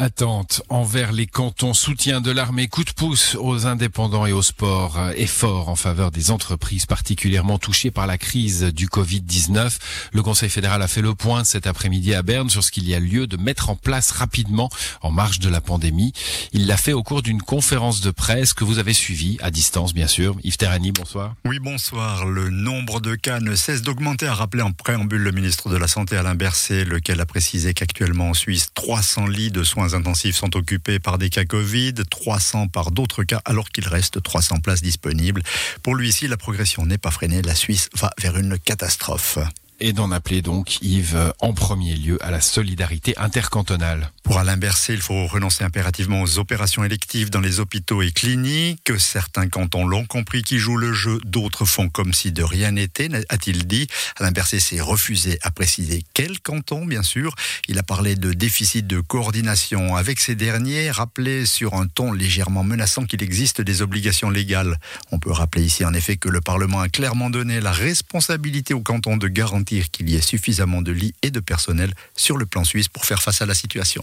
Attente envers les cantons, soutien de l'armée, coup de pouce aux indépendants et au sport, effort en faveur des entreprises particulièrement touchées par la crise du Covid-19. Le Conseil fédéral a fait le point cet après-midi à Berne sur ce qu'il y a lieu de mettre en place rapidement en marge de la pandémie. Il l'a fait au cours d'une conférence de presse que vous avez suivie à distance, bien sûr. Yves Terrani, bonsoir. Oui, bonsoir. Le nombre de cas ne cesse d'augmenter, a rappelé en préambule le ministre de la Santé Alain Berset, lequel a précisé qu'actuellement en Suisse, 300 lits de soins intensifs sont occupés par des cas Covid, 300 par d'autres cas, alors qu'il reste 300 places disponibles. Pour lui ici, la progression n'est pas freinée. La Suisse va vers une catastrophe et d'en appeler donc Yves en premier lieu à la solidarité intercantonale. Pour Alain Berset, il faut renoncer impérativement aux opérations électives dans les hôpitaux et cliniques. Certains cantons l'ont compris qui jouent le jeu, d'autres font comme si de rien n'était, a-t-il dit. Alain Berset s'est refusé à préciser quel canton, bien sûr. Il a parlé de déficit de coordination avec ces derniers, rappelé sur un ton légèrement menaçant qu'il existe des obligations légales. On peut rappeler ici en effet que le Parlement a clairement donné la responsabilité aux cantons de garantir qu'il y ait suffisamment de lits et de personnel sur le plan suisse pour faire face à la situation.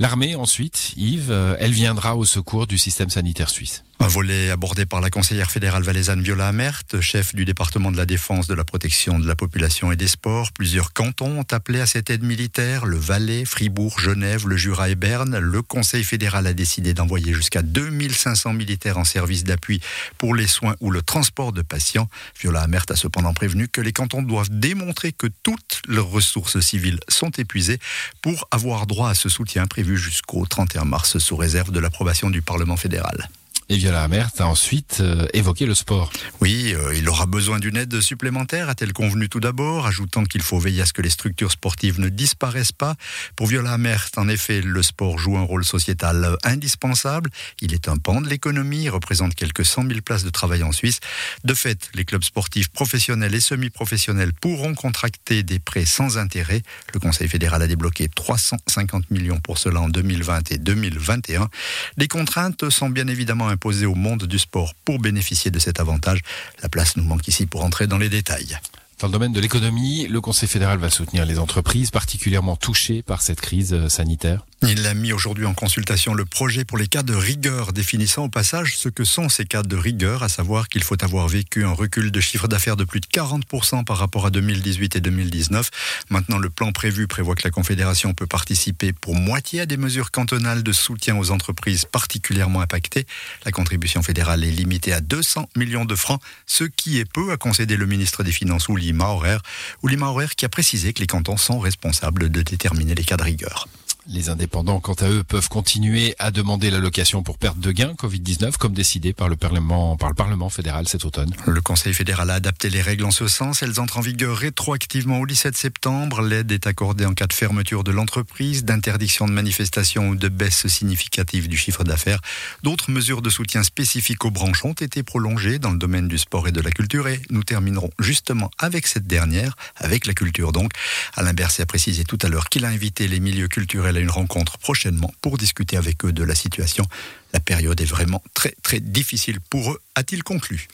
L'armée, ensuite, Yves, euh, elle viendra au secours du système sanitaire suisse. Un volet abordé par la conseillère fédérale valaisanne Viola Amert, chef du département de la défense, de la protection de la population et des sports. Plusieurs cantons ont appelé à cette aide militaire, le Valais, Fribourg, Genève, le Jura et Berne. Le conseil fédéral a décidé d'envoyer jusqu'à 2500 militaires en service d'appui pour les soins ou le transport de patients. Viola Amert a cependant prévenu que les cantons doivent démontrer que toutes leurs ressources civiles sont épuisées pour avoir droit à ce soutien jusqu'au 31 mars sous réserve de l'approbation du Parlement fédéral. Et Viola Amert a ensuite euh, évoqué le sport. Oui, euh, il aura besoin d'une aide supplémentaire, a-t-elle convenu tout d'abord, ajoutant qu'il faut veiller à ce que les structures sportives ne disparaissent pas. Pour Viola Amert, en effet, le sport joue un rôle sociétal indispensable. Il est un pan de l'économie, représente quelques 100 000 places de travail en Suisse. De fait, les clubs sportifs professionnels et semi-professionnels pourront contracter des prêts sans intérêt. Le Conseil fédéral a débloqué 350 millions pour cela en 2020 et 2021. Les contraintes sont bien évidemment imposé au monde du sport pour bénéficier de cet avantage. La place nous manque ici pour entrer dans les détails. Dans le domaine de l'économie, le Conseil fédéral va soutenir les entreprises particulièrement touchées par cette crise euh, sanitaire. Il a mis aujourd'hui en consultation le projet pour les cas de rigueur, définissant au passage ce que sont ces cas de rigueur, à savoir qu'il faut avoir vécu un recul de chiffre d'affaires de plus de 40% par rapport à 2018 et 2019. Maintenant, le plan prévu prévoit que la Confédération peut participer pour moitié à des mesures cantonales de soutien aux entreprises particulièrement impactées. La contribution fédérale est limitée à 200 millions de francs, ce qui est peu, a concédé le ministre des Finances Oulima Horaire. Oulima qui a précisé que les cantons sont responsables de déterminer les cas de rigueur. Les indépendants, quant à eux, peuvent continuer à demander l'allocation pour perte de gains Covid-19, comme décidé par le Parlement, par le Parlement fédéral cet automne. Le Conseil fédéral a adapté les règles en ce sens. Elles entrent en vigueur rétroactivement au 17 septembre. L'aide est accordée en cas de fermeture de l'entreprise, d'interdiction de manifestation ou de baisse significative du chiffre d'affaires. D'autres mesures de soutien spécifiques aux branches ont été prolongées dans le domaine du sport et de la culture et nous terminerons justement avec cette dernière, avec la culture donc. Alain Berset a précisé tout à l'heure qu'il a invité les milieux culturels à une rencontre prochainement pour discuter avec eux de la situation. La période est vraiment très très difficile pour eux, a-t-il conclu.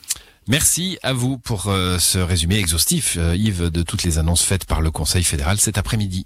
Merci à vous pour euh, ce résumé exhaustif, euh, Yves, de toutes les annonces faites par le Conseil fédéral cet après-midi.